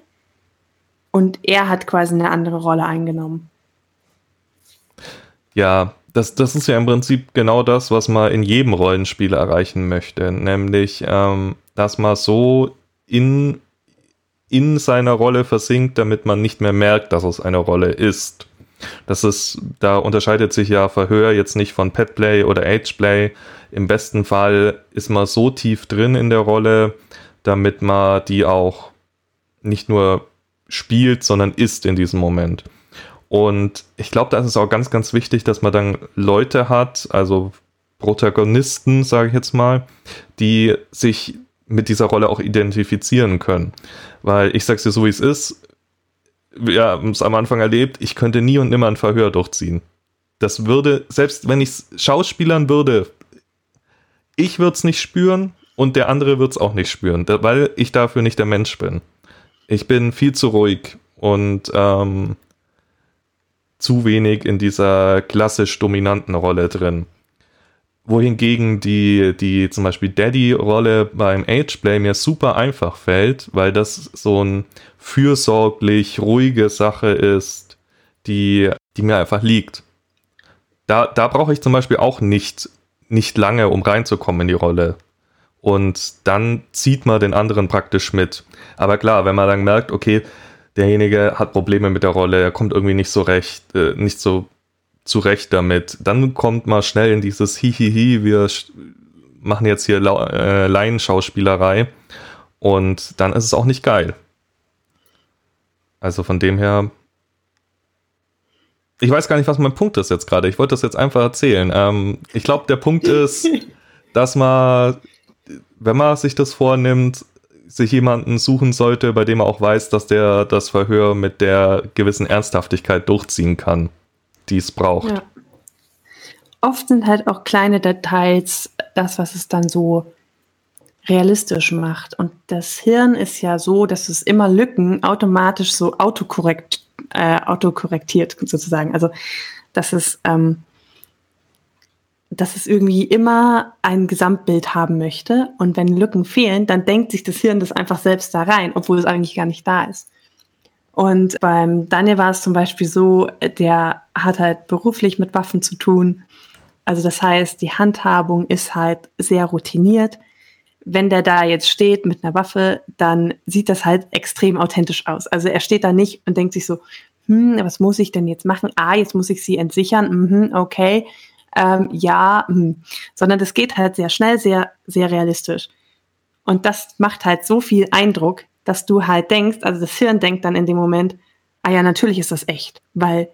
[SPEAKER 2] und er hat quasi eine andere Rolle eingenommen.
[SPEAKER 1] Ja, das, das ist ja im Prinzip genau das, was man in jedem Rollenspiel erreichen möchte, nämlich, ähm, dass man so in, in seiner Rolle versinkt, damit man nicht mehr merkt, dass es eine Rolle ist. Das ist, da unterscheidet sich ja Verhör jetzt nicht von Petplay oder Ageplay. Im besten Fall ist man so tief drin in der Rolle, damit man die auch nicht nur spielt, sondern ist in diesem Moment. Und ich glaube, da ist es auch ganz, ganz wichtig, dass man dann Leute hat, also Protagonisten, sage ich jetzt mal, die sich mit dieser Rolle auch identifizieren können. Weil ich sage es dir so, wie es ist, wir haben es am Anfang erlebt, ich könnte nie und nimmer ein Verhör durchziehen. Das würde, selbst wenn ich es schauspielern würde, ich würde es nicht spüren und der andere wird es auch nicht spüren, weil ich dafür nicht der Mensch bin. Ich bin viel zu ruhig und ähm, zu wenig in dieser klassisch dominanten Rolle drin wohingegen die, die zum Beispiel Daddy-Rolle beim Ageplay mir super einfach fällt, weil das so ein fürsorglich ruhige Sache ist, die, die mir einfach liegt. Da, da brauche ich zum Beispiel auch nicht, nicht lange, um reinzukommen in die Rolle. Und dann zieht man den anderen praktisch mit. Aber klar, wenn man dann merkt, okay, derjenige hat Probleme mit der Rolle, er kommt irgendwie nicht so recht, äh, nicht so zurecht damit. Dann kommt man schnell in dieses Hihihi, wir machen jetzt hier äh, Laienschauspielerei. Und dann ist es auch nicht geil. Also von dem her. Ich weiß gar nicht, was mein Punkt ist jetzt gerade. Ich wollte das jetzt einfach erzählen. Ähm, ich glaube, der Punkt ist, dass man, wenn man sich das vornimmt, sich jemanden suchen sollte, bei dem er auch weiß, dass der das Verhör mit der gewissen Ernsthaftigkeit durchziehen kann, die es braucht. Ja.
[SPEAKER 2] Oft sind halt auch kleine Details das, was es dann so realistisch macht. Und das Hirn ist ja so, dass es immer Lücken automatisch so autokorrekt, äh, autokorrektiert sozusagen. Also dass es, ähm, dass es irgendwie immer ein Gesamtbild haben möchte. Und wenn Lücken fehlen, dann denkt sich das Hirn das einfach selbst da rein, obwohl es eigentlich gar nicht da ist. Und beim Daniel war es zum Beispiel so, der hat halt beruflich mit Waffen zu tun. Also das heißt, die Handhabung ist halt sehr routiniert wenn der da jetzt steht mit einer Waffe, dann sieht das halt extrem authentisch aus. Also er steht da nicht und denkt sich so, hm, was muss ich denn jetzt machen? Ah, jetzt muss ich sie entsichern. Mhm, okay. Ähm, ja, mh. sondern das geht halt sehr schnell, sehr, sehr realistisch. Und das macht halt so viel Eindruck, dass du halt denkst, also das Hirn denkt dann in dem Moment, ah ja, natürlich ist das echt, weil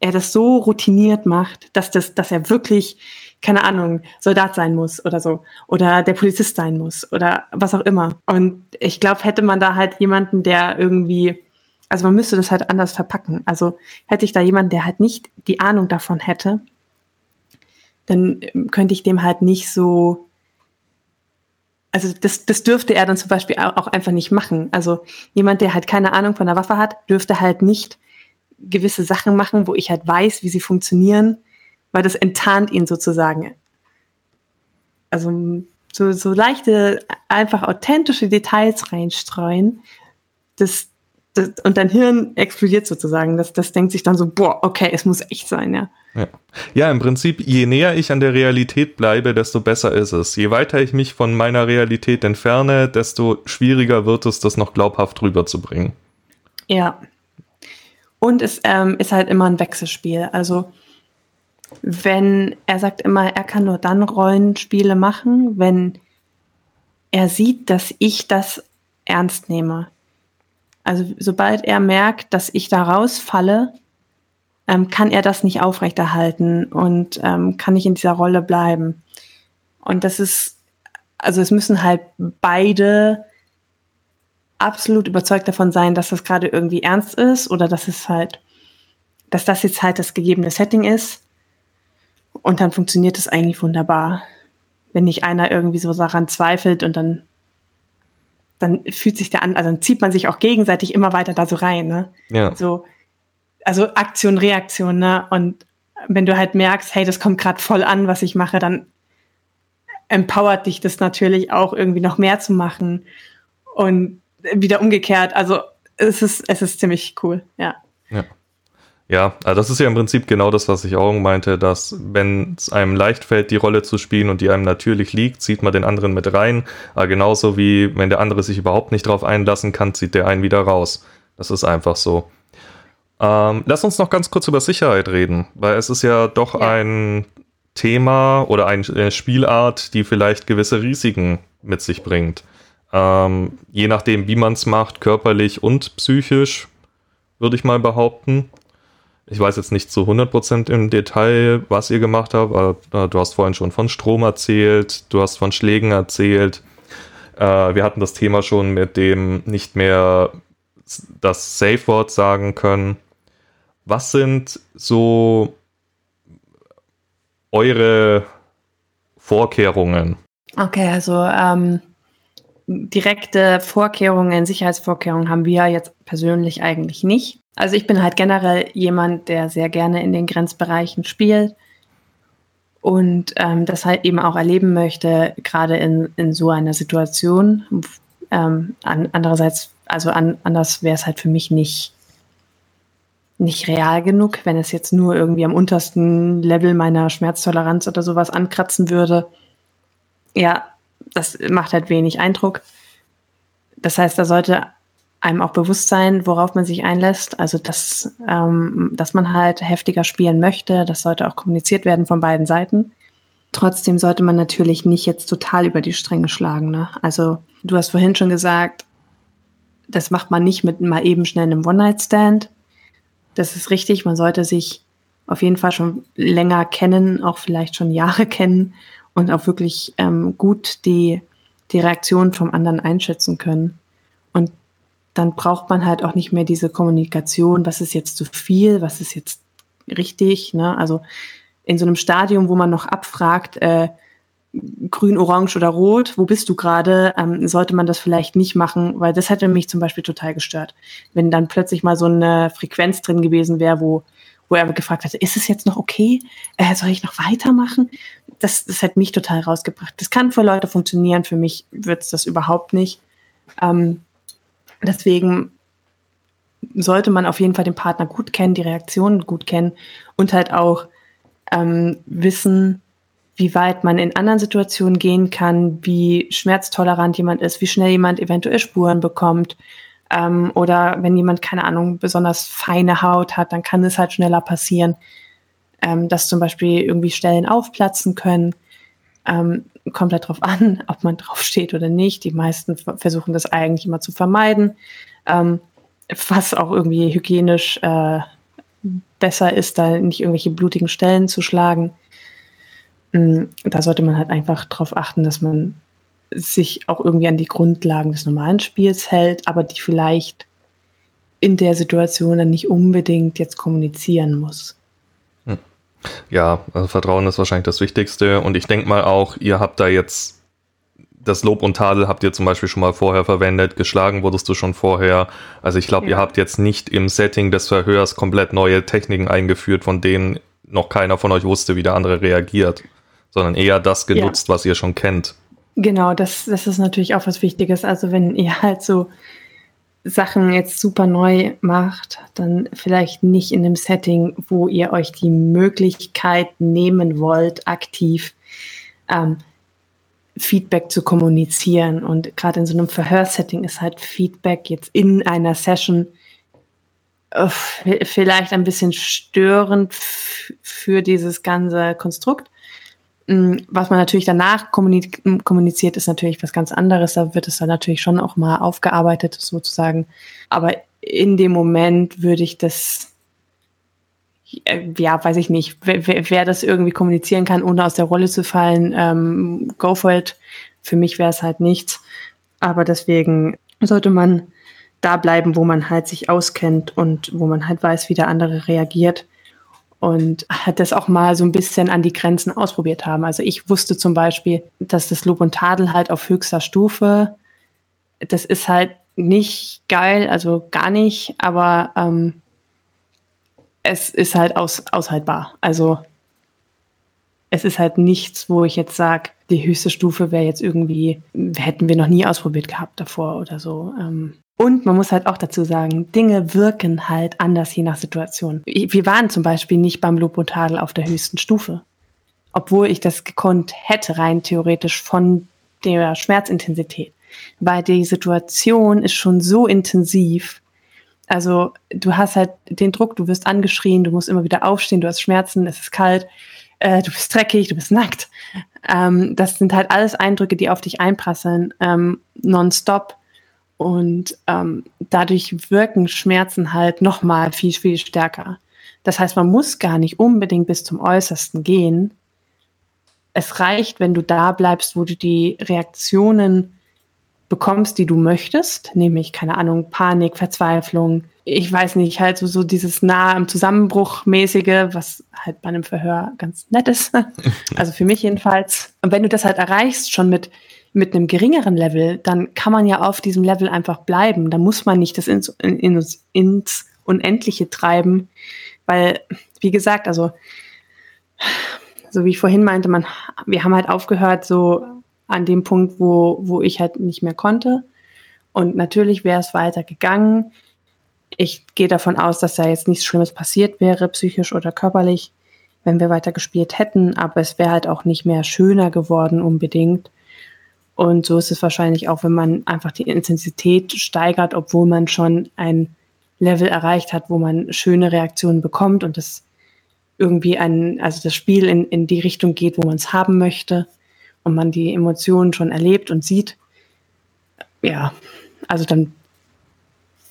[SPEAKER 2] er das so routiniert macht, dass das, dass er wirklich keine Ahnung, Soldat sein muss oder so. Oder der Polizist sein muss oder was auch immer. Und ich glaube, hätte man da halt jemanden, der irgendwie, also man müsste das halt anders verpacken. Also hätte ich da jemanden, der halt nicht die Ahnung davon hätte, dann könnte ich dem halt nicht so, also das, das dürfte er dann zum Beispiel auch einfach nicht machen. Also jemand, der halt keine Ahnung von der Waffe hat, dürfte halt nicht gewisse Sachen machen, wo ich halt weiß, wie sie funktionieren weil das enttarnt ihn sozusagen. Also so, so leichte, einfach authentische Details reinstreuen, das, das, und dein Hirn explodiert sozusagen. Das, das denkt sich dann so, boah, okay, es muss echt sein, ja.
[SPEAKER 1] ja. Ja, im Prinzip, je näher ich an der Realität bleibe, desto besser ist es. Je weiter ich mich von meiner Realität entferne, desto schwieriger wird es, das noch glaubhaft rüberzubringen.
[SPEAKER 2] Ja. Und es ähm, ist halt immer ein Wechselspiel. Also wenn er sagt immer, er kann nur dann Rollenspiele machen, wenn er sieht, dass ich das ernst nehme. Also sobald er merkt, dass ich da rausfalle, ähm, kann er das nicht aufrechterhalten und ähm, kann nicht in dieser Rolle bleiben. Und das ist, also es müssen halt beide absolut überzeugt davon sein, dass das gerade irgendwie ernst ist oder dass es halt, dass das jetzt halt das gegebene Setting ist und dann funktioniert es eigentlich wunderbar. Wenn nicht einer irgendwie so daran zweifelt und dann, dann fühlt sich der an, also dann zieht man sich auch gegenseitig immer weiter da so rein, ne? Ja. So, also Aktion, Reaktion, ne? Und wenn du halt merkst, hey, das kommt gerade voll an, was ich mache, dann empowert dich das natürlich auch irgendwie noch mehr zu machen. Und wieder umgekehrt. Also es ist, es ist ziemlich cool, ja.
[SPEAKER 1] Ja. Ja, also das ist ja im Prinzip genau das, was ich auch meinte, dass wenn es einem leicht fällt, die Rolle zu spielen und die einem natürlich liegt, zieht man den anderen mit rein. Aber genauso wie wenn der andere sich überhaupt nicht drauf einlassen kann, zieht der einen wieder raus. Das ist einfach so. Ähm, lass uns noch ganz kurz über Sicherheit reden, weil es ist ja doch ja. ein Thema oder eine Spielart, die vielleicht gewisse Risiken mit sich bringt. Ähm, je nachdem, wie man es macht, körperlich und psychisch, würde ich mal behaupten. Ich weiß jetzt nicht zu 100% im Detail, was ihr gemacht habt, aber äh, du hast vorhin schon von Strom erzählt, du hast von Schlägen erzählt. Äh, wir hatten das Thema schon mit dem nicht mehr das Safe Word sagen können. Was sind so eure Vorkehrungen?
[SPEAKER 2] Okay, also ähm, direkte Vorkehrungen, Sicherheitsvorkehrungen haben wir jetzt persönlich eigentlich nicht. Also ich bin halt generell jemand, der sehr gerne in den Grenzbereichen spielt und ähm, das halt eben auch erleben möchte, gerade in, in so einer Situation. Ähm, an, andererseits, also an, anders wäre es halt für mich nicht, nicht real genug, wenn es jetzt nur irgendwie am untersten Level meiner Schmerztoleranz oder sowas ankratzen würde. Ja, das macht halt wenig Eindruck. Das heißt, da sollte einem auch bewusst sein, worauf man sich einlässt. Also, dass, ähm, dass man halt heftiger spielen möchte. Das sollte auch kommuniziert werden von beiden Seiten. Trotzdem sollte man natürlich nicht jetzt total über die Stränge schlagen. Ne? Also, du hast vorhin schon gesagt, das macht man nicht mit mal eben schnell einem One-Night-Stand. Das ist richtig, man sollte sich auf jeden Fall schon länger kennen, auch vielleicht schon Jahre kennen und auch wirklich ähm, gut die, die Reaktion vom anderen einschätzen können. Und dann braucht man halt auch nicht mehr diese Kommunikation, was ist jetzt zu viel, was ist jetzt richtig. Ne? Also in so einem Stadium, wo man noch abfragt, äh, grün, orange oder rot, wo bist du gerade, ähm, sollte man das vielleicht nicht machen, weil das hätte mich zum Beispiel total gestört. Wenn dann plötzlich mal so eine Frequenz drin gewesen wäre, wo, wo er gefragt hätte, ist es jetzt noch okay? Äh, soll ich noch weitermachen? Das, das hätte mich total rausgebracht. Das kann für Leute funktionieren, für mich wird es das überhaupt nicht. Ähm, deswegen sollte man auf jeden Fall den Partner gut kennen, die Reaktionen gut kennen und halt auch ähm, wissen, wie weit man in anderen Situationen gehen kann, wie schmerztolerant jemand ist, wie schnell jemand eventuell Spuren bekommt. Ähm, oder wenn jemand, keine Ahnung, besonders feine Haut hat, dann kann es halt schneller passieren, ähm, dass zum Beispiel irgendwie Stellen aufplatzen können. Ähm, kommt halt drauf an, ob man drauf steht oder nicht. Die meisten versuchen das eigentlich immer zu vermeiden. Ähm, was auch irgendwie hygienisch äh, besser ist, da nicht irgendwelche blutigen Stellen zu schlagen. Mm, da sollte man halt einfach darauf achten, dass man sich auch irgendwie an die Grundlagen des normalen Spiels hält, aber die vielleicht in der Situation dann nicht unbedingt jetzt kommunizieren muss.
[SPEAKER 1] Ja, also Vertrauen ist wahrscheinlich das Wichtigste und ich denke mal auch, ihr habt da jetzt das Lob und Tadel habt ihr zum Beispiel schon mal vorher verwendet, geschlagen wurdest du schon vorher. Also ich glaube, ja. ihr habt jetzt nicht im Setting des Verhörs komplett neue Techniken eingeführt, von denen noch keiner von euch wusste, wie der andere reagiert sondern eher das genutzt, ja. was ihr schon kennt.
[SPEAKER 2] Genau, das, das ist natürlich auch was Wichtiges. Also wenn ihr halt so Sachen jetzt super neu macht, dann vielleicht nicht in einem Setting, wo ihr euch die Möglichkeit nehmen wollt, aktiv ähm, Feedback zu kommunizieren. Und gerade in so einem Verhörsetting ist halt Feedback jetzt in einer Session äh, vielleicht ein bisschen störend für dieses ganze Konstrukt. Mm, was man natürlich danach kommuniziert, ist natürlich was ganz anderes. Da wird es dann natürlich schon auch mal aufgearbeitet, sozusagen. Aber in dem Moment würde ich das, äh, ja, weiß ich nicht, wer, wer das irgendwie kommunizieren kann, ohne aus der Rolle zu fallen, ähm, go for it. Für mich wäre es halt nichts. Aber deswegen sollte man da bleiben, wo man halt sich auskennt und wo man halt weiß, wie der andere reagiert und das auch mal so ein bisschen an die Grenzen ausprobiert haben. Also ich wusste zum Beispiel, dass das Lob und Tadel halt auf höchster Stufe, das ist halt nicht geil, also gar nicht, aber ähm, es ist halt aus, aushaltbar. Also es ist halt nichts, wo ich jetzt sage, die höchste Stufe wäre jetzt irgendwie, hätten wir noch nie ausprobiert gehabt davor oder so. Ähm, und man muss halt auch dazu sagen, Dinge wirken halt anders je nach Situation. Wir waren zum Beispiel nicht beim Lobotadel auf der höchsten Stufe. Obwohl ich das gekonnt hätte, rein theoretisch von der Schmerzintensität. Weil die Situation ist schon so intensiv. Also du hast halt den Druck, du wirst angeschrien, du musst immer wieder aufstehen, du hast Schmerzen, es ist kalt, äh, du bist dreckig, du bist nackt. Ähm, das sind halt alles Eindrücke, die auf dich einprasseln, ähm, nonstop. Und ähm, dadurch wirken Schmerzen halt nochmal viel, viel stärker. Das heißt, man muss gar nicht unbedingt bis zum Äußersten gehen. Es reicht, wenn du da bleibst, wo du die Reaktionen bekommst, die du möchtest, nämlich, keine Ahnung, Panik, Verzweiflung, ich weiß nicht, halt so, so dieses nah am Zusammenbruch mäßige, was halt bei einem Verhör ganz nett ist. also für mich jedenfalls. Und wenn du das halt erreichst, schon mit mit einem geringeren Level, dann kann man ja auf diesem Level einfach bleiben. Da muss man nicht das ins, ins, ins Unendliche treiben, weil, wie gesagt, also, so wie ich vorhin meinte, man, wir haben halt aufgehört, so an dem Punkt, wo, wo ich halt nicht mehr konnte. Und natürlich wäre es weiter gegangen. Ich gehe davon aus, dass da jetzt nichts Schlimmes passiert wäre, psychisch oder körperlich, wenn wir weiter gespielt hätten. Aber es wäre halt auch nicht mehr schöner geworden unbedingt. Und so ist es wahrscheinlich auch, wenn man einfach die Intensität steigert, obwohl man schon ein Level erreicht hat, wo man schöne Reaktionen bekommt und das irgendwie ein, also das Spiel in, in die Richtung geht, wo man es haben möchte und man die Emotionen schon erlebt und sieht. ja, also dann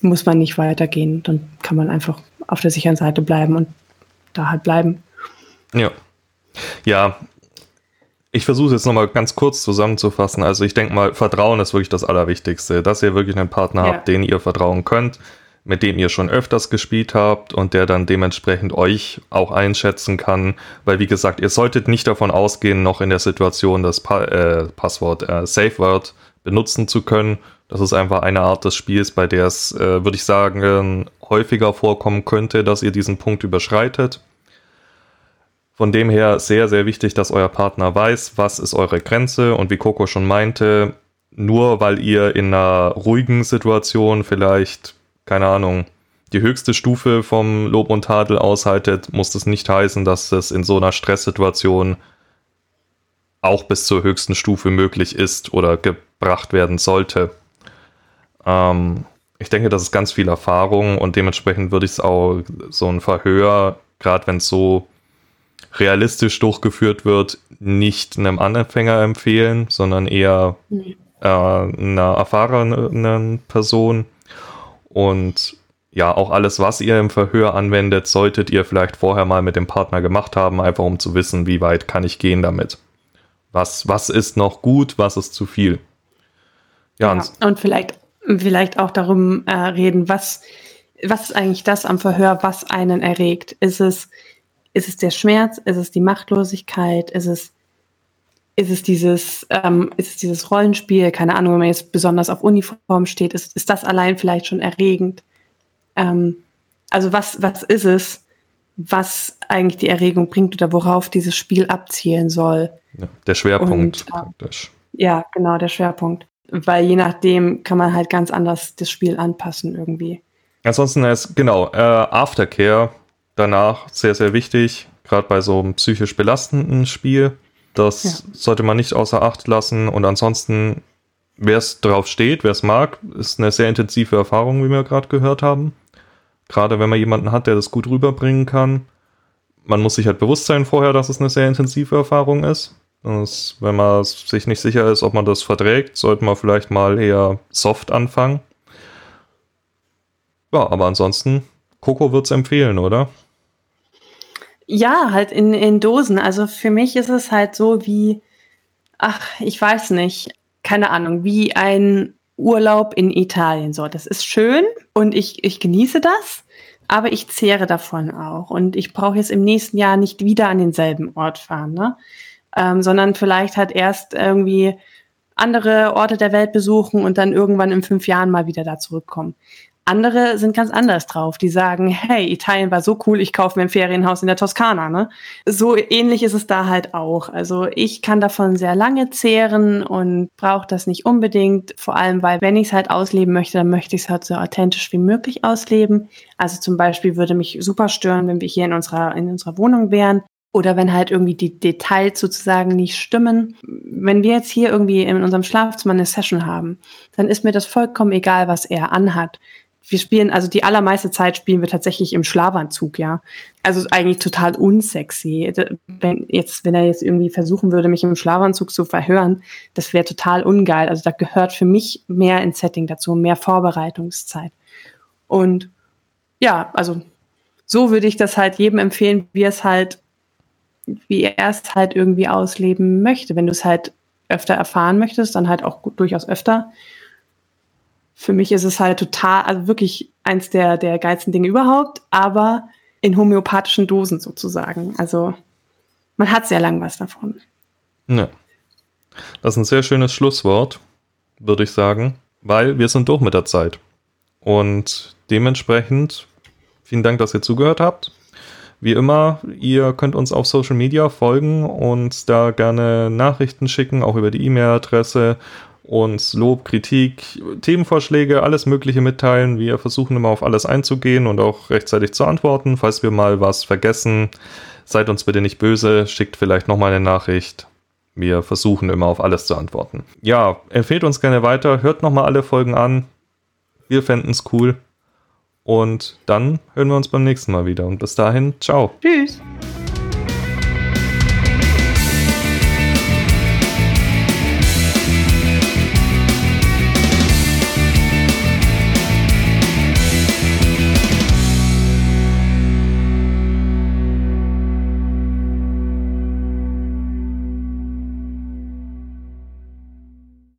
[SPEAKER 2] muss man nicht weitergehen. Dann kann man einfach auf der sicheren Seite bleiben und da halt bleiben.
[SPEAKER 1] Ja. Ja. Ich versuche es jetzt nochmal ganz kurz zusammenzufassen. Also ich denke mal, Vertrauen ist wirklich das Allerwichtigste. Dass ihr wirklich einen Partner ja. habt, den ihr vertrauen könnt, mit dem ihr schon öfters gespielt habt und der dann dementsprechend euch auch einschätzen kann. Weil wie gesagt, ihr solltet nicht davon ausgehen, noch in der Situation das pa äh, Passwort äh, Safe Word benutzen zu können. Das ist einfach eine Art des Spiels, bei der es, äh, würde ich sagen, häufiger vorkommen könnte, dass ihr diesen Punkt überschreitet. Von dem her sehr, sehr wichtig, dass euer Partner weiß, was ist eure Grenze und wie Coco schon meinte, nur weil ihr in einer ruhigen Situation vielleicht, keine Ahnung, die höchste Stufe vom Lob und Tadel aushaltet, muss das nicht heißen, dass es in so einer Stresssituation auch bis zur höchsten Stufe möglich ist oder gebracht werden sollte. Ähm, ich denke, das ist ganz viel Erfahrung und dementsprechend würde ich es auch so ein Verhör, gerade wenn es so realistisch durchgeführt wird, nicht einem Anfänger empfehlen, sondern eher nee. äh, einer erfahrenen Person. Und ja, auch alles, was ihr im Verhör anwendet, solltet ihr vielleicht vorher mal mit dem Partner gemacht haben, einfach um zu wissen, wie weit kann ich gehen damit. Was, was ist noch gut, was ist zu viel.
[SPEAKER 2] Ja, ja und, und vielleicht, vielleicht auch darum äh, reden, was, was ist eigentlich das am Verhör, was einen erregt? Ist es ist es der Schmerz? Ist es die Machtlosigkeit? Ist es, ist es dieses, ähm, ist es dieses Rollenspiel? Keine Ahnung, wenn man jetzt besonders auf Uniform steht, ist, ist das allein vielleicht schon erregend? Ähm, also was, was ist es, was eigentlich die Erregung bringt oder worauf dieses Spiel abzielen soll?
[SPEAKER 1] Ja, der Schwerpunkt Und, praktisch.
[SPEAKER 2] Ja, genau, der Schwerpunkt. Weil je nachdem kann man halt ganz anders das Spiel anpassen irgendwie.
[SPEAKER 1] Ansonsten ist, genau, äh, Aftercare danach sehr, sehr wichtig, gerade bei so einem psychisch belastenden Spiel. Das ja. sollte man nicht außer Acht lassen. Und ansonsten, wer es drauf steht, wer es mag, ist eine sehr intensive Erfahrung, wie wir gerade gehört haben. Gerade wenn man jemanden hat, der das gut rüberbringen kann. Man muss sich halt bewusst sein vorher, dass es eine sehr intensive Erfahrung ist. Das, wenn man sich nicht sicher ist, ob man das verträgt, sollte man vielleicht mal eher soft anfangen. Ja, aber ansonsten, Coco wird es empfehlen, oder?
[SPEAKER 2] Ja, halt in, in Dosen. Also für mich ist es halt so wie, ach, ich weiß nicht, keine Ahnung, wie ein Urlaub in Italien. So, das ist schön und ich, ich genieße das, aber ich zehre davon auch. Und ich brauche jetzt im nächsten Jahr nicht wieder an denselben Ort fahren, ne? Ähm, sondern vielleicht halt erst irgendwie andere Orte der Welt besuchen und dann irgendwann in fünf Jahren mal wieder da zurückkommen. Andere sind ganz anders drauf. Die sagen, hey, Italien war so cool, ich kaufe mir ein Ferienhaus in der Toskana. Ne? So ähnlich ist es da halt auch. Also ich kann davon sehr lange zehren und brauche das nicht unbedingt. Vor allem, weil wenn ich es halt ausleben möchte, dann möchte ich es halt so authentisch wie möglich ausleben. Also zum Beispiel würde mich super stören, wenn wir hier in unserer, in unserer Wohnung wären oder wenn halt irgendwie die Details sozusagen nicht stimmen. Wenn wir jetzt hier irgendwie in unserem Schlafzimmer eine Session haben, dann ist mir das vollkommen egal, was er anhat wir spielen, also die allermeiste Zeit spielen wir tatsächlich im Schlafanzug, ja. Also eigentlich total unsexy. Wenn jetzt, wenn er jetzt irgendwie versuchen würde, mich im Schlafanzug zu verhören, das wäre total ungeil. Also da gehört für mich mehr ins Setting dazu, mehr Vorbereitungszeit. Und ja, also so würde ich das halt jedem empfehlen, wie es halt, wie er es halt irgendwie ausleben möchte. Wenn du es halt öfter erfahren möchtest, dann halt auch durchaus öfter für mich ist es halt total, also wirklich eins der, der geilsten Dinge überhaupt, aber in homöopathischen Dosen sozusagen. Also man hat sehr lang was davon.
[SPEAKER 1] Ja. Das ist ein sehr schönes Schlusswort, würde ich sagen, weil wir sind durch mit der Zeit. Und dementsprechend vielen Dank, dass ihr zugehört habt. Wie immer, ihr könnt uns auf Social Media folgen und da gerne Nachrichten schicken, auch über die E-Mail-Adresse uns Lob, Kritik, Themenvorschläge, alles Mögliche mitteilen. Wir versuchen immer auf alles einzugehen und auch rechtzeitig zu antworten. Falls wir mal was vergessen, seid uns bitte nicht böse, schickt vielleicht nochmal eine Nachricht. Wir versuchen immer auf alles zu antworten. Ja, empfehlt uns gerne weiter, hört nochmal alle Folgen an. Wir fänden es cool. Und dann hören wir uns beim nächsten Mal wieder. Und bis dahin, ciao.
[SPEAKER 2] Tschüss.